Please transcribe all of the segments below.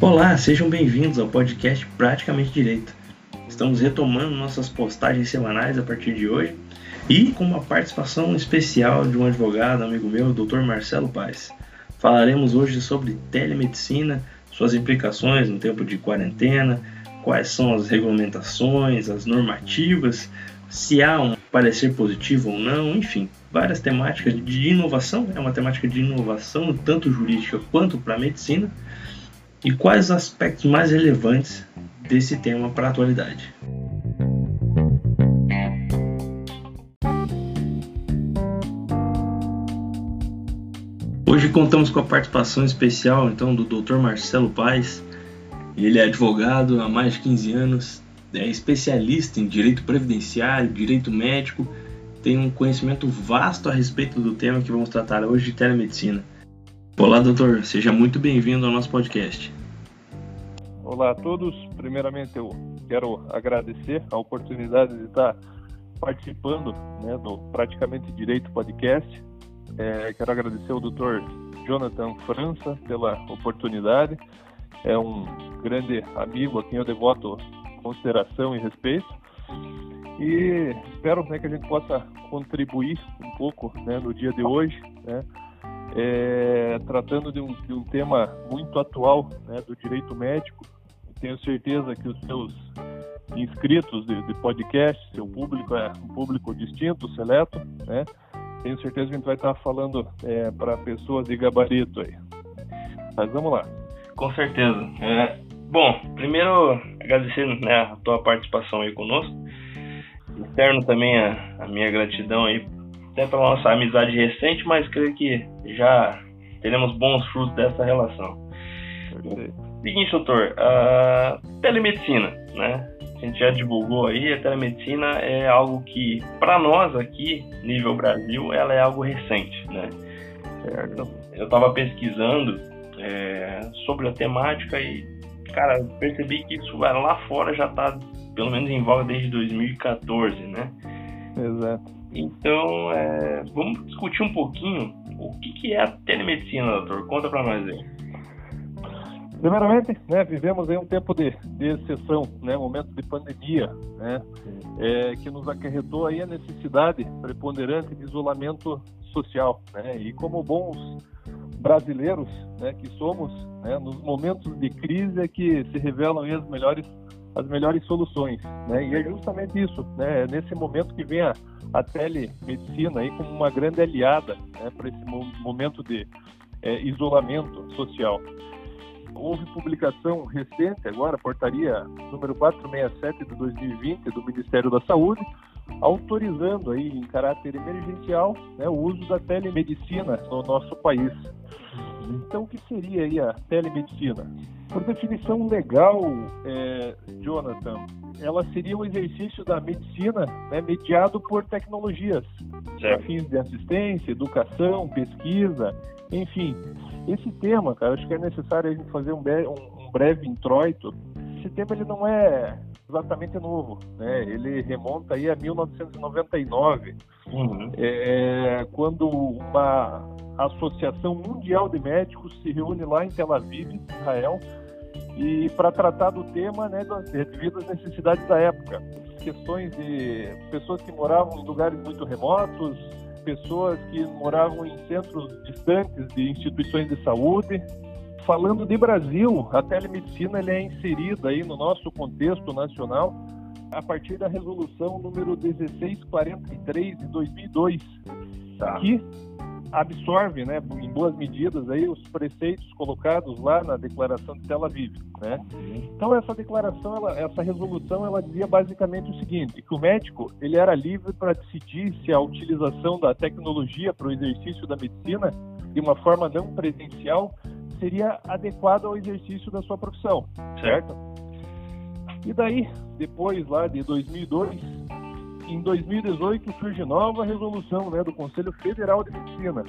Olá, sejam bem-vindos ao podcast Praticamente Direito. Estamos retomando nossas postagens semanais a partir de hoje e com uma participação especial de um advogado, amigo meu, Dr. Marcelo Paes. Falaremos hoje sobre telemedicina, suas implicações no tempo de quarentena, quais são as regulamentações, as normativas, se há um parecer positivo ou não, enfim, várias temáticas de inovação, é uma temática de inovação tanto jurídica quanto para a medicina e quais os aspectos mais relevantes desse tema para a atualidade. Hoje contamos com a participação especial então do Dr. Marcelo Paes. Ele é advogado há mais de 15 anos, é especialista em direito previdenciário, direito médico, tem um conhecimento vasto a respeito do tema que vamos tratar hoje de telemedicina. Olá, doutor. Seja muito bem-vindo ao nosso podcast. Olá a todos. Primeiramente, eu quero agradecer a oportunidade de estar participando né, do Praticamente Direito Podcast. É, quero agradecer ao Dr. Jonathan França pela oportunidade. É um grande amigo a quem eu devoto consideração e respeito. E espero né, que a gente possa contribuir um pouco né, no dia de hoje, né, é, tratando de um, de um, tema muito atual né, do direito médico. Tenho certeza que os seus inscritos de, de podcast, seu público é um público distinto, seleto, né? Tenho certeza que a gente vai estar falando é, para pessoas de gabarito aí. Mas vamos lá. Com certeza. É, bom, primeiro agradecer né, a tua participação aí conosco. Externo também a, a minha gratidão aí até pela nossa amizade recente, mas creio que já teremos bons frutos dessa relação. Perfeito. Seguinte, doutor, a telemedicina, né? A gente já divulgou aí, a telemedicina é algo que, para nós aqui, nível Brasil, ela é algo recente, né? Certo? Eu estava pesquisando é, sobre a temática e, cara, percebi que isso lá fora já está, pelo menos em voga desde 2014, né? Exato. Então, é, vamos discutir um pouquinho o que, que é a telemedicina, doutor. Conta para nós aí. Primeiramente, né, vivemos em um tempo de, de exceção, né, momento de pandemia, né, é, que nos acarretou aí a necessidade preponderante de isolamento social, né, e como bons brasileiros, né, que somos, né, nos momentos de crise é que se revelam as melhores as melhores soluções, né, e é justamente isso, né, é nesse momento que vem a, a telemedicina aí como uma grande aliada, né, para esse momento de é, isolamento social. Houve publicação recente agora, portaria número 467 de 2020 do Ministério da Saúde, autorizando aí em caráter emergencial né, o uso da telemedicina no nosso país. Então, o que seria aí a telemedicina? Por definição legal, é, Jonathan, ela seria o exercício da medicina né, mediado por tecnologias, para fins de assistência, educação, pesquisa, enfim, esse tema, cara, acho que é necessário a gente fazer um, um, um breve introito. Esse tema ele não é exatamente novo, né? Ele remonta aí a 1999, uhum. é, quando uma Associação Mundial de Médicos se reúne lá em Tel Aviv, Israel, e para tratar do tema, né, devido às necessidades da época, questões de pessoas que moravam em lugares muito remotos, pessoas que moravam em centros distantes de instituições de saúde. Falando de Brasil, a telemedicina ele é inserida aí no nosso contexto nacional a partir da resolução número 1643 de 2002, tá. que absorve, né, em boas medidas aí os preceitos colocados lá na Declaração de Tel Aviv, né? Então essa declaração, ela, essa resolução, ela dizia basicamente o seguinte: que o médico ele era livre para decidir se a utilização da tecnologia para o exercício da medicina de uma forma não presencial seria adequada ao exercício da sua profissão, certo? E daí, depois lá de 2002 em 2018 surge nova resolução né, do Conselho Federal de Medicina,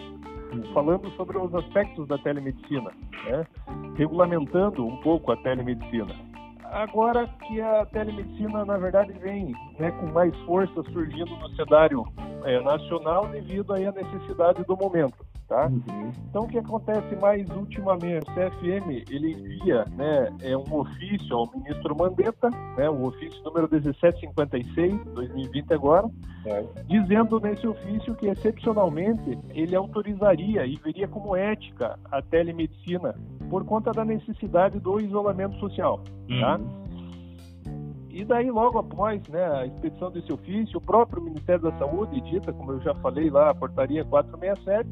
falando sobre os aspectos da telemedicina, né, regulamentando um pouco a telemedicina. Agora que a telemedicina, na verdade, vem né, com mais força surgindo no cenário é, nacional devido aí à necessidade do momento. Tá? Uhum. Então o que acontece mais ultimamente? O CFM ele envia, né, é um ofício ao ministro Mandetta, né, o ofício número 1756, 2020 agora, é. dizendo nesse ofício que excepcionalmente ele autorizaria e veria como ética a telemedicina por conta da necessidade do isolamento social, tá? uhum. tá? E daí, logo após né, a expedição desse ofício, o próprio Ministério da Saúde edita, como eu já falei lá, a portaria 467,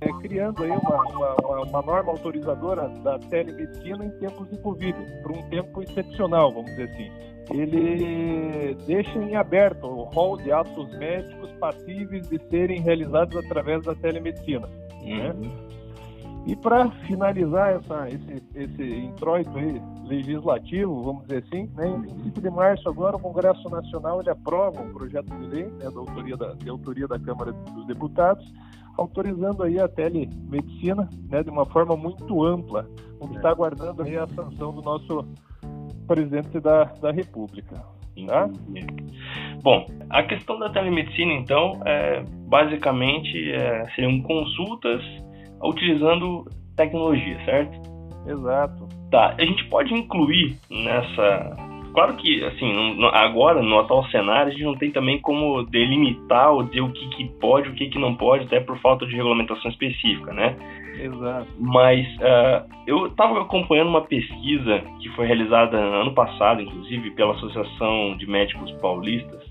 é, criando aí uma, uma, uma, norma autorizadora da telemedicina em tempos de Covid, por um tempo excepcional, vamos dizer assim. Ele deixa em aberto o rol de atos médicos passíveis de serem realizados através da telemedicina. Né? Uhum. Né? E para finalizar essa, esse, esse introito legislativo, vamos dizer assim, né, em 25 de março agora o Congresso Nacional ele aprova um projeto de lei né, da autoria da, de autoria da Câmara dos Deputados, autorizando aí a telemedicina né, de uma forma muito ampla, o que está aguardando aí a sanção do nosso presidente da, da República. Tá? Bom, a questão da telemedicina, então, é, basicamente é, seriam consultas utilizando tecnologia, certo? Exato. Tá, a gente pode incluir nessa. Claro que, assim, agora, no atual cenário, a gente não tem também como delimitar ou dizer o que, que pode, o que, que não pode, até por falta de regulamentação específica, né? Exato. Mas uh, eu estava acompanhando uma pesquisa que foi realizada ano passado, inclusive, pela Associação de Médicos Paulistas,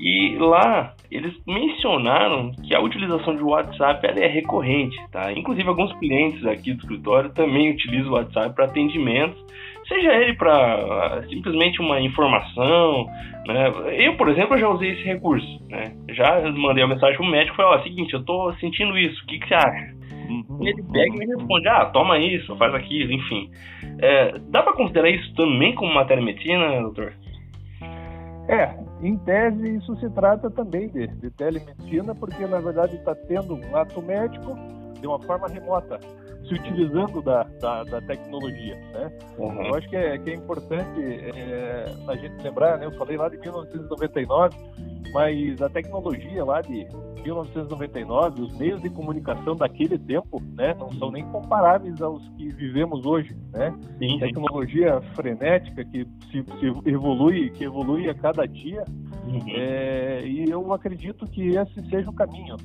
e lá eles mencionaram que a utilização de WhatsApp é recorrente, tá? Inclusive alguns clientes aqui do escritório também utilizam o WhatsApp para atendimentos, seja ele para simplesmente uma informação, né? Eu, por exemplo, já usei esse recurso, né? Já mandei uma mensagem pro médico e falei, ó, seguinte, eu tô sentindo isso, o que, que você acha? Uhum. Ele pega e me responde, ah, toma isso, faz aquilo, enfim. É, dá para considerar isso também como matéria medicina, doutor? É, em tese, isso se trata também de, de telemedicina, porque na verdade está tendo um ato médico de uma forma remota, se utilizando da, da, da tecnologia. Né? Uhum. Eu acho que é, que é importante é, a gente lembrar, né? eu falei lá de 1999, mas a tecnologia lá de 1999, os meios de comunicação daquele tempo, né, não são nem comparáveis aos que vivemos hoje, né? Sim, Tecnologia frenética que se, se, evolui, que evolui a cada dia, uhum. é, e eu acredito que esse seja o caminho.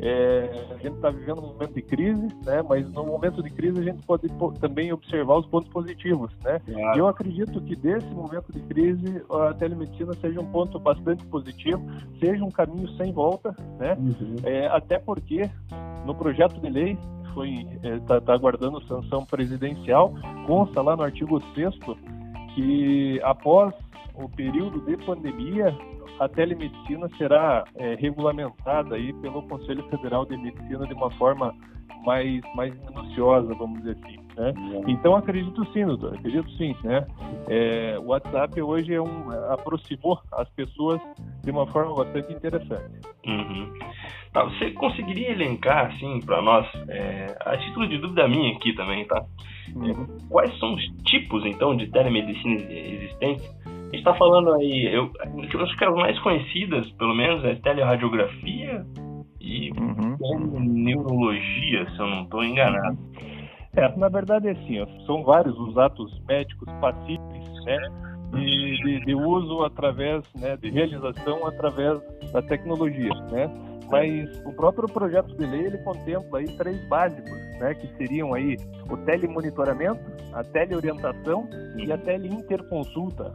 É, a gente está vivendo um momento de crise, né? Mas no momento de crise a gente pode também observar os pontos positivos, né? Claro. Eu acredito que desse momento de crise a telemedicina seja um ponto bastante positivo, seja um caminho sem volta, né? Uhum. É, até porque no projeto de lei foi está é, tá aguardando sanção presidencial, consta lá no artigo 6 que após o período de pandemia a telemedicina será é, regulamentada aí pelo Conselho Federal de Medicina de uma forma mais, mais minuciosa, vamos dizer assim. Né? Então acredito sim, doutor, acredito sim. Né? É, o WhatsApp hoje é um, aproximou as pessoas de uma forma bastante interessante. Uhum. Tá, você conseguiria elencar assim para nós, é, a título de dúvida minha aqui também, tá? Uhum. É, quais são os tipos então de telemedicina existentes? A gente está falando aí, eu, eu acho que as mais conhecidas, pelo menos, é teleradiografia e uhum. neurologia, se eu não estou enganado. É, na verdade é assim, são vários os atos médicos passíveis, né? De, de, de, uso através, né, de realização através da tecnologia, né? Mas o próprio projeto de lei ele contempla aí três básicos, né, que seriam aí o telemonitoramento, a teleorientação e a teleinterconsulta,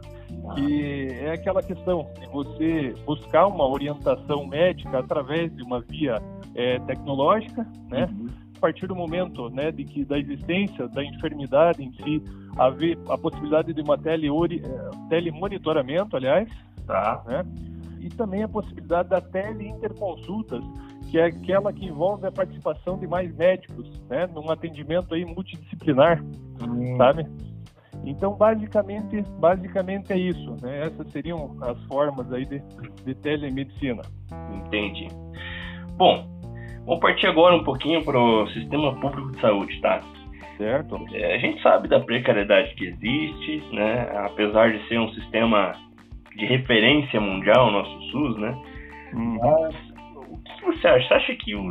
que é aquela questão de você buscar uma orientação médica através de uma via é, tecnológica, né? Uhum. A partir do momento, né, de que da existência da enfermidade em si, haver a possibilidade de uma tele é, telemonitoramento, aliás, tá, né? e também a possibilidade da teleinterconsultas, que é aquela que envolve a participação de mais médicos, né, num atendimento aí multidisciplinar, hum. sabe? Então, basicamente, basicamente é isso, né? Essas seriam as formas aí de, de telemedicina. Entendi. Bom, vamos partir agora um pouquinho para o sistema público de saúde, tá? Certo. É, a gente sabe da precariedade que existe, né? Apesar de ser um sistema de referência mundial, o nosso SUS, né? Hum. Mas que você acha? Você acha que, o,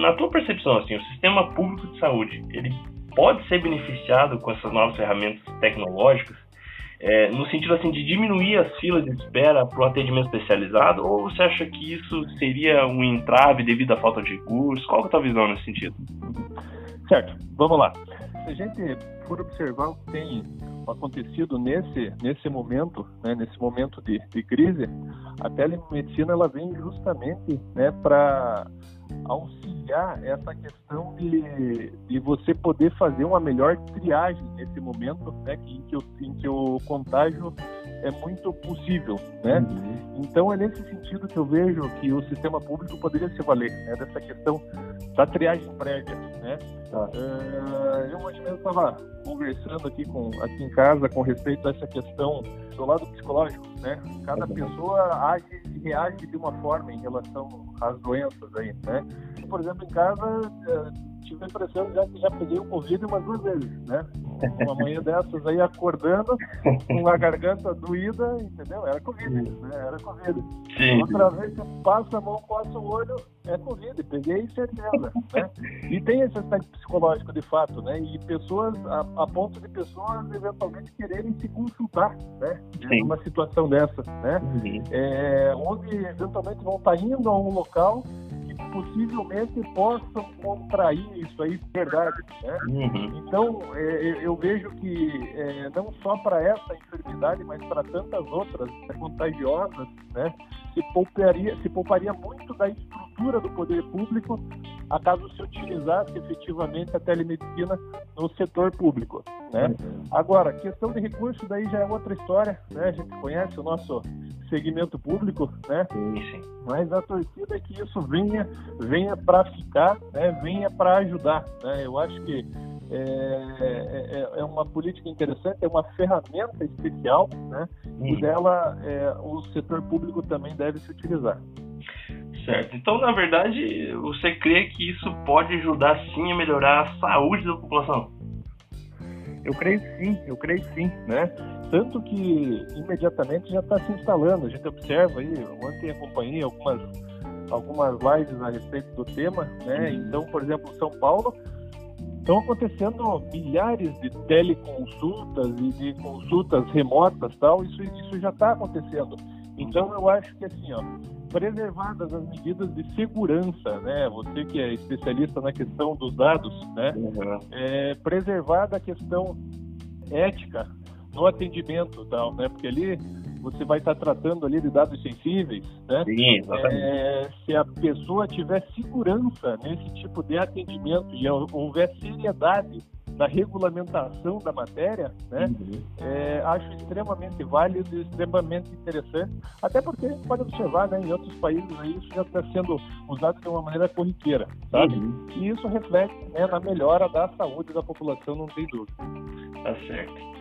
na tua percepção, assim, o sistema público de saúde, ele pode ser beneficiado com essas novas ferramentas tecnológicas? É, no sentido assim de diminuir as filas de espera para o atendimento especializado ou você acha que isso seria um entrave devido à falta de recursos? Qual é a tua visão nesse sentido? Certo, vamos lá. Se a gente for observar o que tem acontecido nesse, nesse momento, né, nesse momento de, de crise, a telemedicina ela vem justamente né, para auxiliar essa questão de, de você poder fazer uma melhor triagem nesse momento né, em, que o, em que o contágio é muito possível, né? Uhum. Então é nesse sentido que eu vejo que o sistema público poderia se valer né, dessa questão da triagem prévia, né? Tá. Uh, eu hoje mesmo estava conversando aqui com aqui em casa com respeito a essa questão do lado psicológico, né? Cada uhum. pessoa age e reage de uma forma em relação às doenças aí, né? Por exemplo, em casa uh, tive a impressão já que já peguei o Covid umas duas vezes, né? Uma manhã dessas aí acordando com a garganta doída, entendeu? Era Covid, né? Era Covid. Sim. Outra vez você passa a mão, passa o olho, é Covid, peguei certeza, né? E tem esse aspecto psicológico de fato, né? E pessoas, a, a ponto de pessoas eventualmente quererem se consultar, né? Sim. Numa situação dessa, né? Uhum. É, onde eventualmente vão estar indo a um local possivelmente possam contrair isso aí, verdade. Né? Uhum. Então, é, eu vejo que é, não só para essa enfermidade, mas para tantas outras contagiosas, né, se pouparia, se pouparia muito da estrutura do poder público a caso se utilizasse efetivamente a telemedicina no setor público. Né? Uhum. Agora, questão de recurso daí já é outra história, né? A gente conhece o nosso segmento público, né? Mas a torcida é que isso venha, venha para ficar, né? Venha para ajudar, né? Eu acho que é, é, é, é, uma política interessante, é uma ferramenta especial, né? Hum. E dela é, o setor público também deve se utilizar. Certo. Então, na verdade, você crê que isso pode ajudar sim a melhorar a saúde da população? Eu creio que sim, eu creio que sim, né? Tanto que imediatamente já está se instalando. A gente observa aí, ontem acompanhei algumas, algumas lives a respeito do tema, né? Uhum. Então, por exemplo, São Paulo estão acontecendo milhares de teleconsultas e de consultas remotas tal. Isso, isso já está acontecendo. Então, eu acho que assim, ó, preservadas as medidas de segurança, né? Você que é especialista na questão dos dados, né? Uhum. É, preservada a questão ética no atendimento tal, né? Porque ali você vai estar tratando ali de dados sensíveis, né? Sim, exatamente. É, se a pessoa tiver segurança nesse tipo de atendimento e houver seriedade na regulamentação da matéria, né? Uhum. É, acho extremamente válido e extremamente interessante, até porque a gente pode observar, né, em outros países aí, isso já está sendo usado de uma maneira corriqueira, sabe? Uhum. E isso reflete né, na melhora da saúde da população, não tem dúvida. Tá certo.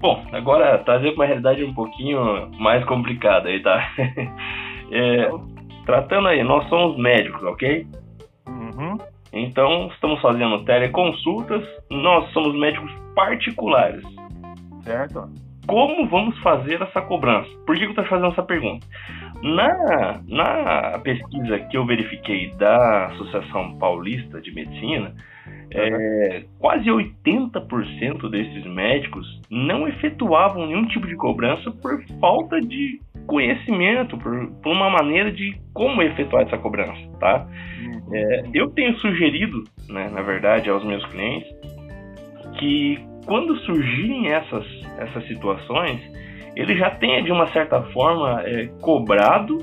Bom, agora trazer uma realidade um pouquinho mais complicada aí, tá? é, tratando aí, nós somos médicos, ok? Uhum. Então, estamos fazendo teleconsultas, nós somos médicos particulares. Certo. Como vamos fazer essa cobrança? Por que eu estou fazendo essa pergunta? Na, na pesquisa que eu verifiquei da Associação Paulista de Medicina, é, quase 80% desses médicos não efetuavam nenhum tipo de cobrança por falta de conhecimento, por, por uma maneira de como efetuar essa cobrança, tá? Uhum. É, eu tenho sugerido, né, na verdade, aos meus clientes que quando surgirem essas, essas situações, ele já tenha de uma certa forma é, cobrado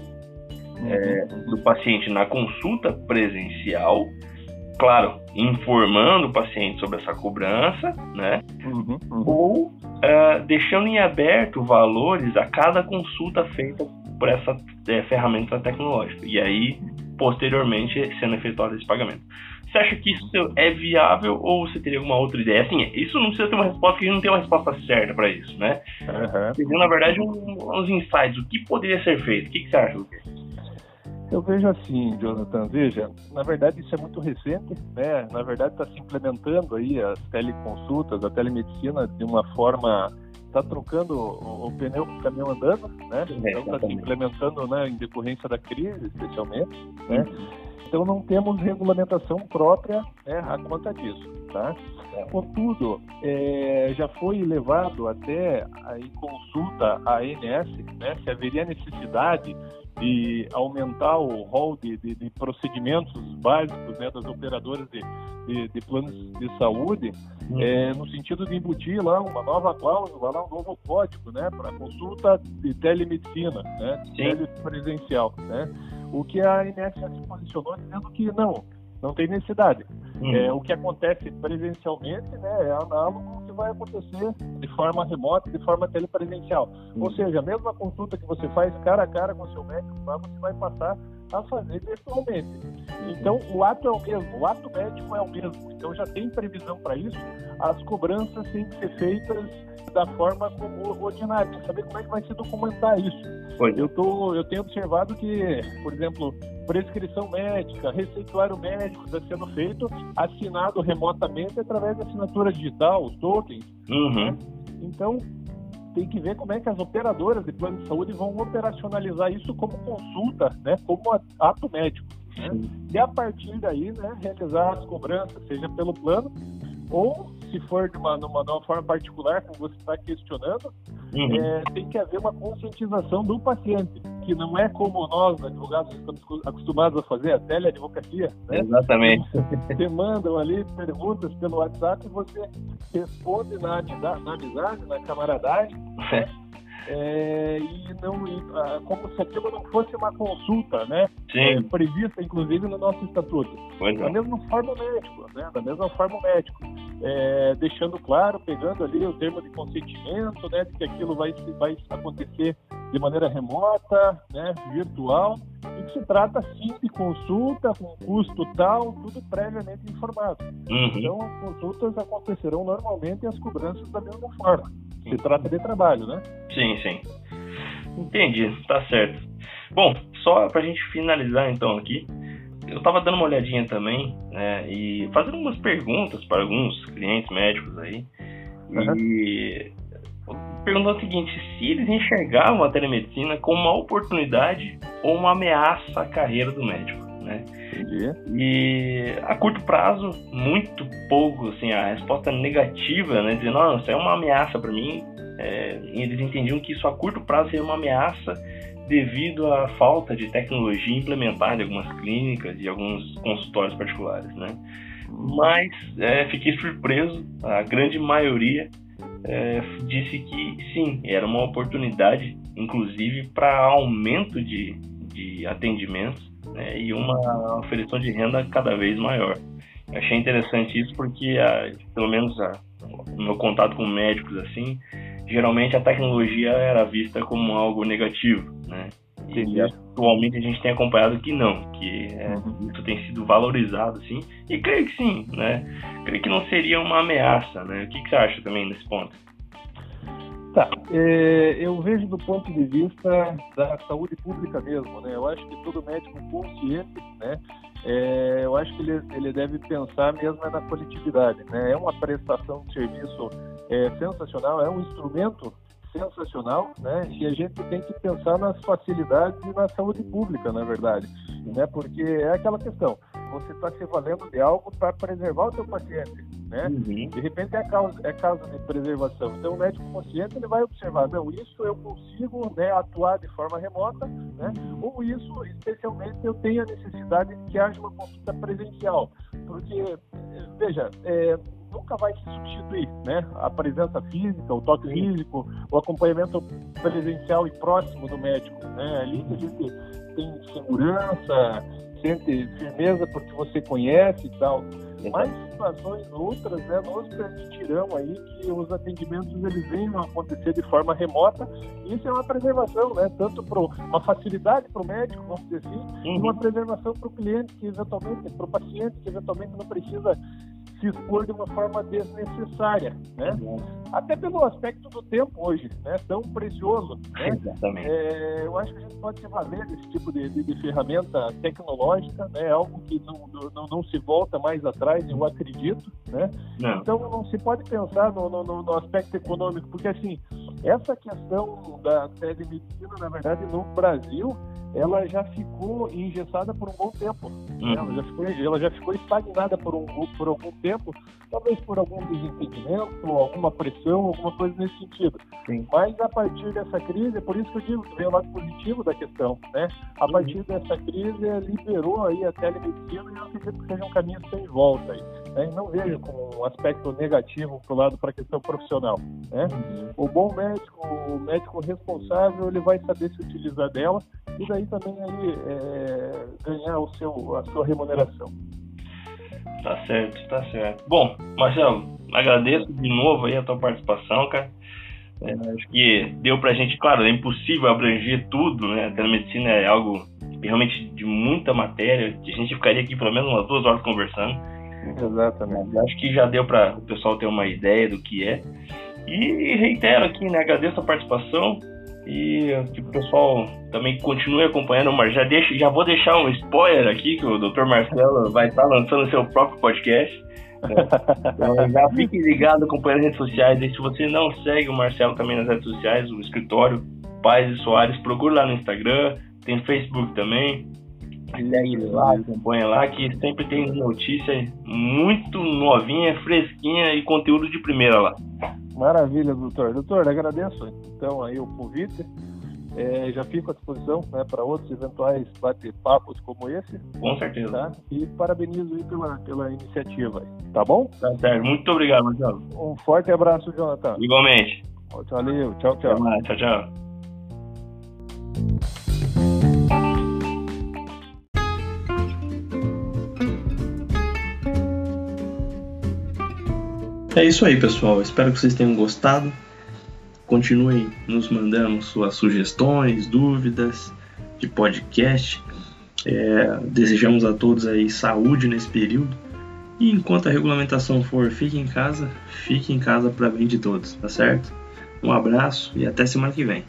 é, uhum. do paciente na consulta presencial claro, informando o paciente sobre essa cobrança, né? Uhum, uhum. Ou uh, deixando em aberto valores a cada consulta feita por essa é, ferramenta tecnológica. E aí, posteriormente, sendo efetuado esse pagamento. Você acha que isso é viável ou você teria alguma outra ideia? Assim, isso não precisa ter uma resposta, porque não tem uma resposta certa para isso, né? Uhum. na verdade, um, uns insights. O que poderia ser feito? O que, que você acha, Lucas? Eu vejo assim, Jonathan, veja, na verdade isso é muito recente, né? Na verdade está se implementando aí as teleconsultas, a telemedicina de uma forma está trocando o, o pneu com o caminhão andando, né? É, então está se implementando, né, em decorrência da crise, especialmente, né? Então não temos regulamentação própria né, a conta disso, tá? Contudo, é, já foi levado até em consulta à ANS né, se haveria necessidade de aumentar o rol de, de, de procedimentos básicos né, das operadoras de, de, planos de saúde, hum. é, no sentido de embutir lá uma nova cláusula, lá um novo código né, para consulta de telemedicina, né, telepresencial. Né, o que a ANS se posicionou dizendo que não, não tem necessidade. Uhum. É, o que acontece presencialmente né, é análogo ao que vai acontecer de forma remota, de forma telepresencial. Uhum. Ou seja, a mesma consulta que você faz cara a cara com o seu médico, você vai passar a fazer virtualmente. Então, o ato é o mesmo, o ato médico é o mesmo. Então, já tem previsão para isso. As cobranças têm que ser feitas da forma como ordinária, saber como é que vai se documentar isso. Eu, tô, eu tenho observado que, por exemplo, prescrição médica, receituário médico está sendo feito assinado remotamente através da assinatura digital, os tokens. Uhum. Né? Então, tem que ver como é que as operadoras de plano de saúde vão operacionalizar isso como consulta, né, como ato médico. Né? E a partir daí, né, realizar as cobranças, seja pelo plano ou se for de uma, numa, numa forma particular, como você está questionando, uhum. é, tem que haver uma conscientização do paciente, que não é como nós, advogados, estamos acostumados a fazer, a teleadvocacia. Né? Exatamente. Você mandam ali perguntas pelo WhatsApp e você responde na, na amizade, na camaradagem. Né? é, e não e, como se aquilo não fosse uma consulta, né? É, prevista inclusive no nosso estatuto. Pois da é. mesma forma o médico, né? Da mesma forma o médico, é, deixando claro, pegando ali o termo de consentimento, né? De que aquilo vai vai acontecer de maneira remota, né? Virtual e que se trata sim de consulta com custo tal, tudo previamente informado. Uhum. Então as consultas acontecerão normalmente e as cobranças da mesma forma. Se trata de trabalho, né? Sim, sim. Entendi, tá certo. Bom, só pra gente finalizar então aqui, eu tava dando uma olhadinha também, né, e fazendo algumas perguntas para alguns clientes médicos aí, uhum. e perguntando o seguinte, se eles enxergavam a telemedicina como uma oportunidade ou uma ameaça à carreira do médico, né? E a curto prazo, muito pouco, assim, a resposta negativa, né? Dizendo, não, isso é uma ameaça para mim. É, eles entendiam que isso a curto prazo seria uma ameaça devido à falta de tecnologia implementada em algumas clínicas e alguns consultórios particulares, né? Mas é, fiquei surpreso, a grande maioria é, disse que sim, era uma oportunidade, inclusive para aumento de, de atendimentos né, e uma ofereção de renda cada vez maior. Achei interessante isso porque, a, pelo menos a, no meu contato com médicos, assim, geralmente a tecnologia era vista como algo negativo, né? E atualmente a gente tem acompanhado que não, que é, uhum. isso tem sido valorizado, sim. E creio que sim, né? Creio que não seria uma ameaça, né? O que, que você acha também nesse ponto? Tá, é, eu vejo do ponto de vista da saúde pública mesmo, né? Eu acho que todo médico consciente, né? É, eu acho que ele, ele deve pensar mesmo na coletividade, né? É uma prestação de serviço é, sensacional, é um instrumento sensacional, né? E a gente tem que pensar nas facilidades e na saúde pública, na verdade, né? Porque é aquela questão, você está se valendo de algo para preservar o seu paciente, né? Uhum. De repente é caso, é caso de preservação. Então o médico consciente ele vai observar, não, isso eu consigo né, atuar de forma remota, né? Ou isso, especialmente, eu tenho a necessidade de que haja uma consulta presencial, porque veja, é, nunca vai se substituir, né? A presença física, o toque físico, o acompanhamento presencial e próximo do médico, né? Ali que a gente tem segurança, sente firmeza porque você conhece e tal. Mas situações outras, né, nos permitirão aí que os atendimentos eles venham a acontecer de forma remota. Isso é uma preservação, né, tanto para uma facilidade para o médico, vamos dizer assim, uhum. e uma preservação para o cliente que eventualmente, para o paciente que eventualmente não precisa se expor de uma forma desnecessária, né? Até pelo aspecto do tempo hoje, né? Tão precioso. Né? Exatamente. É, eu acho que a gente pode se valer desse tipo de, de, de ferramenta tecnológica, né? Algo que não, não, não, se volta mais atrás, eu acredito, né? Não. Então não se pode pensar no, no, no aspecto econômico, porque assim essa questão da telemedicina, na verdade, no Brasil, ela já ficou engessada por um bom tempo. Uhum. Ela, já ficou, ela já ficou estagnada por, um, por algum tempo, talvez por algum desentendimento, alguma pressão, alguma coisa nesse sentido. Sim. Mas a partir dessa crise, é por isso que eu digo que vem o lado positivo da questão, né? A partir uhum. dessa crise, liberou aí a telemedicina e eu acredito que seja um caminho sem volta aí. Né? Não vejo como um aspecto negativo para lado para a questão profissional. Né? Uhum. O bom médico, o médico responsável, ele vai saber se utilizar dela e daí também aí é, ganhar o seu, a sua remuneração. Tá certo, tá certo. Bom, Marcelo, agradeço de novo aí a tua participação, cara. É, acho que deu pra gente, claro, é impossível abranger tudo, né? A telemedicina é algo realmente de muita matéria. A gente ficaria aqui pelo menos umas duas horas conversando. Exatamente. Acho que já deu para o pessoal ter uma ideia do que é. E reitero aqui, né? Agradeço a participação e que o pessoal também continue acompanhando, mas já, deixo, já vou deixar um spoiler aqui, que o Dr. Marcelo vai estar lançando seu próprio podcast. Né? Então, já fique ligado acompanhando as redes sociais. E se você não segue o Marcelo também nas redes sociais, o escritório Paz e Soares, procure lá no Instagram, tem Facebook também. Segue lá, acompanha lá, que sempre tem notícia muito novinha, fresquinha e conteúdo de primeira lá. Maravilha, doutor. Doutor, agradeço então aí o convite. É, já fico à disposição né, para outros eventuais bate-papos como esse. Com certeza. Tá? E parabenizo aí pela, pela iniciativa. Tá bom? Tá certo. Muito obrigado, Marcelo. Um forte abraço, Jonathan. Igualmente. Valeu. Tchau, tchau. Tchau, tchau. É isso aí, pessoal. Espero que vocês tenham gostado. Continuem nos mandando suas sugestões, dúvidas de podcast. É, desejamos a todos aí saúde nesse período. E enquanto a regulamentação for fique em casa, fique em casa para bem de todos, tá certo? Um abraço e até semana que vem.